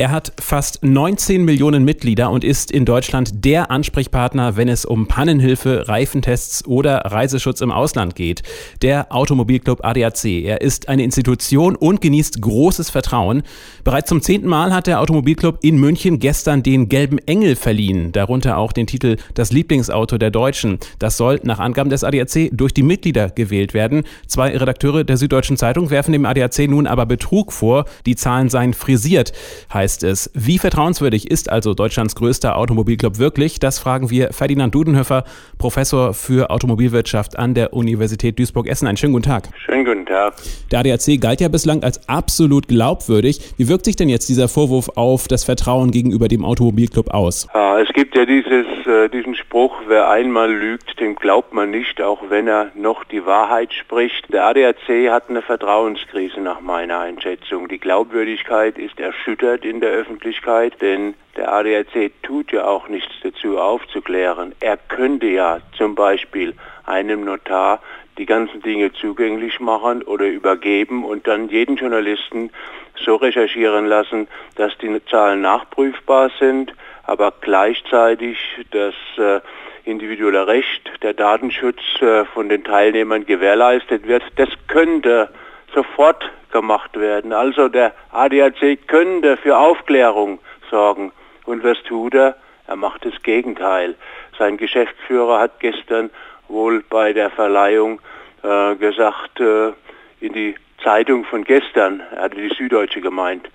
Er hat fast 19 Millionen Mitglieder und ist in Deutschland der Ansprechpartner, wenn es um Pannenhilfe, Reifentests oder Reiseschutz im Ausland geht. Der Automobilclub ADAC. Er ist eine Institution und genießt großes Vertrauen. Bereits zum zehnten Mal hat der Automobilclub in München gestern den Gelben Engel verliehen, darunter auch den Titel Das Lieblingsauto der Deutschen. Das soll nach Angaben des ADAC durch die Mitglieder gewählt werden. Zwei Redakteure der Süddeutschen Zeitung werfen dem ADAC nun aber Betrug vor. Die Zahlen seien frisiert, heißt heißt es. Wie vertrauenswürdig ist also Deutschlands größter Automobilclub wirklich? Das fragen wir Ferdinand Dudenhöfer, Professor für Automobilwirtschaft an der Universität Duisburg-Essen. Einen schönen guten Tag. Schönen guten Tag. Der ADAC galt ja bislang als absolut glaubwürdig. Wie wirkt sich denn jetzt dieser Vorwurf auf das Vertrauen gegenüber dem Automobilclub aus? Ja, es gibt ja dieses, äh, diesen Spruch, wer einmal lügt, dem glaubt man nicht, auch wenn er noch die Wahrheit spricht. Der ADAC hat eine Vertrauenskrise nach meiner Einschätzung. Die Glaubwürdigkeit ist erschüttert in der Öffentlichkeit, denn der ADAC tut ja auch nichts dazu aufzuklären. Er könnte ja zum Beispiel einem Notar die ganzen Dinge zugänglich machen oder übergeben und dann jeden Journalisten so recherchieren lassen, dass die Zahlen nachprüfbar sind, aber gleichzeitig das äh, individuelle Recht, der Datenschutz äh, von den Teilnehmern gewährleistet wird. Das könnte sofort gemacht werden. Also der ADAC könnte für Aufklärung sorgen. Und was tut er? Er macht das Gegenteil. Sein Geschäftsführer hat gestern wohl bei der Verleihung äh, gesagt, äh, in die Zeitung von gestern, er hatte die Süddeutsche gemeint,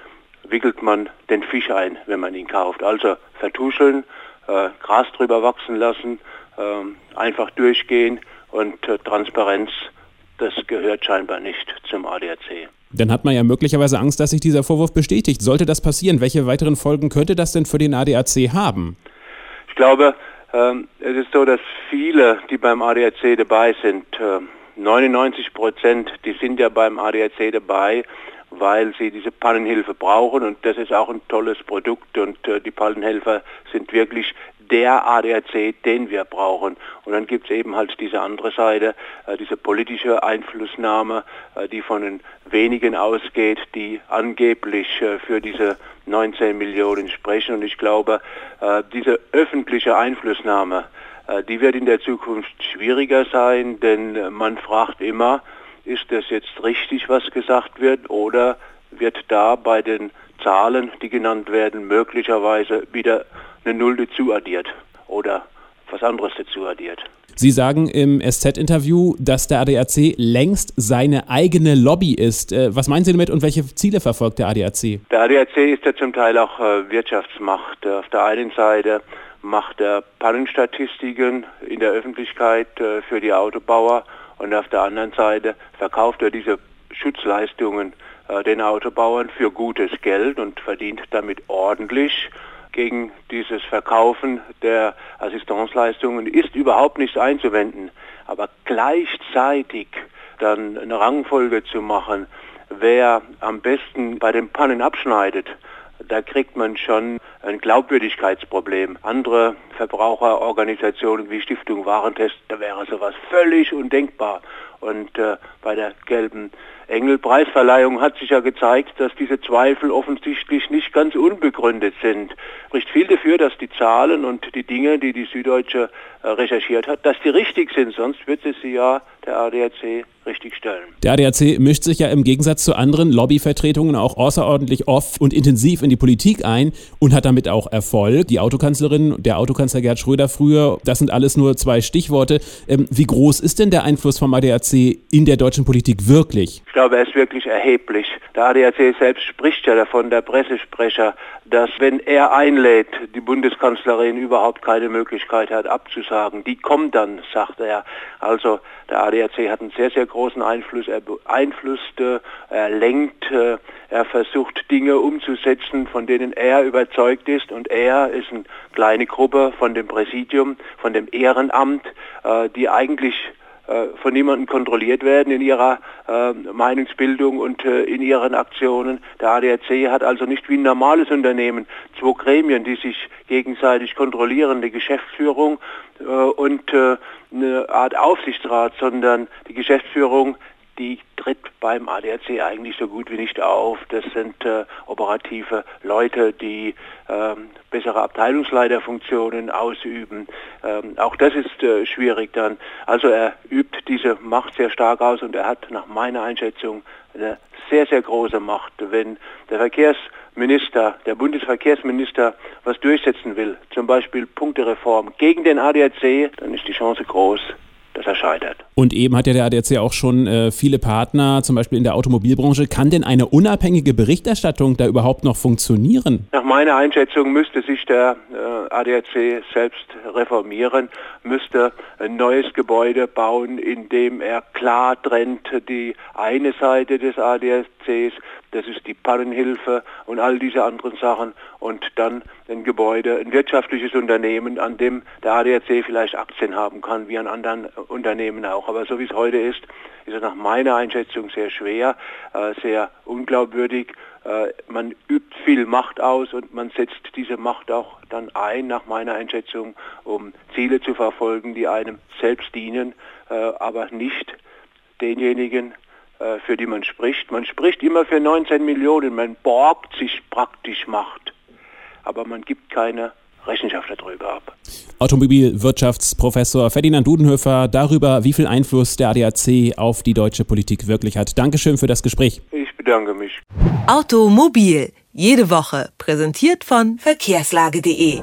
wickelt man den Fisch ein, wenn man ihn kauft. Also vertuscheln, äh, Gras drüber wachsen lassen, ähm, einfach durchgehen und äh, Transparenz das gehört scheinbar nicht zum ADAC. Dann hat man ja möglicherweise Angst, dass sich dieser Vorwurf bestätigt. Sollte das passieren, welche weiteren Folgen könnte das denn für den ADAC haben? Ich glaube, ähm, es ist so, dass viele, die beim ADAC dabei sind, äh, 99 Prozent, die sind ja beim ADAC dabei, weil sie diese Pannenhilfe brauchen und das ist auch ein tolles Produkt und äh, die Pannenhelfer sind wirklich der ADAC, den wir brauchen. Und dann gibt es eben halt diese andere Seite, äh, diese politische Einflussnahme, äh, die von den wenigen ausgeht, die angeblich äh, für diese 19 Millionen sprechen. Und ich glaube, diese öffentliche Einflussnahme, die wird in der Zukunft schwieriger sein, denn man fragt immer, ist das jetzt richtig, was gesagt wird, oder wird da bei den Zahlen, die genannt werden, möglicherweise wieder eine Null dazu addiert oder was anderes dazu addiert. Sie sagen im SZ-Interview, dass der ADAC längst seine eigene Lobby ist. Äh, was meinen Sie damit und welche Ziele verfolgt der ADAC? Der ADAC ist ja zum Teil auch äh, Wirtschaftsmacht. Auf der einen Seite macht er Pannenstatistiken in der Öffentlichkeit äh, für die Autobauer und auf der anderen Seite verkauft er diese Schutzleistungen den Autobauern für gutes Geld und verdient damit ordentlich gegen dieses Verkaufen der Assistenzleistungen ist überhaupt nichts einzuwenden. Aber gleichzeitig dann eine Rangfolge zu machen, wer am besten bei den Pannen abschneidet, da kriegt man schon ein Glaubwürdigkeitsproblem. Andere Verbraucherorganisationen wie Stiftung Warentest, da wäre sowas völlig undenkbar. Und äh, bei der gelben Engelpreisverleihung hat sich ja gezeigt, dass diese Zweifel offensichtlich nicht ganz unbegründet sind. Spricht viel dafür, dass die Zahlen und die Dinge, die die Süddeutsche äh, recherchiert hat, dass die richtig sind, sonst wird sie ja der ADAC richtig stellen. Der ADAC mischt sich ja im Gegensatz zu anderen Lobbyvertretungen auch außerordentlich oft und intensiv in die Politik ein und hat damit auch Erfolg. Die Autokanzlerin, der Autokanzler Gerd Schröder früher, das sind alles nur zwei Stichworte. Ähm, wie groß ist denn der Einfluss vom ADAC in der deutschen Politik wirklich? Ich glaube, er ist wirklich erheblich. Der ADAC selbst spricht ja davon, der Pressesprecher, dass wenn er einlädt, die Bundeskanzlerin überhaupt keine Möglichkeit hat abzusagen. Die kommt dann, sagt er. Also der ADAC hat einen sehr, sehr großen Einfluss. Er beeinflusst, er lenkt, er versucht Dinge umzusetzen, von denen er überzeugt ist. Und er ist eine kleine Gruppe von dem Präsidium, von dem Ehrenamt, äh, die eigentlich äh, von niemandem kontrolliert werden in ihrer äh, Meinungsbildung und äh, in ihren Aktionen. Der ADAC hat also nicht wie ein normales Unternehmen zwei Gremien, die sich gegenseitig kontrollieren, die Geschäftsführung äh, und äh, eine Art Aufsichtsrat, sondern die Geschäftsführung die tritt beim ADAC eigentlich so gut wie nicht auf. Das sind äh, operative Leute, die ähm, bessere Abteilungsleiterfunktionen ausüben. Ähm, auch das ist äh, schwierig dann. Also er übt diese Macht sehr stark aus und er hat nach meiner Einschätzung eine sehr, sehr große Macht. Wenn der Verkehrsminister, der Bundesverkehrsminister was durchsetzen will, zum Beispiel Punktereform gegen den ADAC, dann ist die Chance groß, dass er scheitert. Und eben hat ja der ADAC auch schon äh, viele Partner, zum Beispiel in der Automobilbranche. Kann denn eine unabhängige Berichterstattung da überhaupt noch funktionieren? Nach meiner Einschätzung müsste sich der äh, ADAC selbst reformieren, müsste ein neues Gebäude bauen, in dem er klar trennt die eine Seite des ADACs das ist die Pannenhilfe und all diese anderen Sachen und dann ein Gebäude, ein wirtschaftliches Unternehmen, an dem der ADAC vielleicht Aktien haben kann, wie an anderen Unternehmen auch. Aber so wie es heute ist, ist es nach meiner Einschätzung sehr schwer, äh, sehr unglaubwürdig. Äh, man übt viel Macht aus und man setzt diese Macht auch dann ein, nach meiner Einschätzung, um Ziele zu verfolgen, die einem selbst dienen, äh, aber nicht denjenigen, äh, für die man spricht. Man spricht immer für 19 Millionen, man borgt sich praktisch Macht, aber man gibt keine Rechenschaft darüber ab. Automobilwirtschaftsprofessor Ferdinand Dudenhöfer darüber, wie viel Einfluss der ADAC auf die deutsche Politik wirklich hat. Dankeschön für das Gespräch. Ich bedanke mich. Automobil, jede Woche, präsentiert von verkehrslage.de.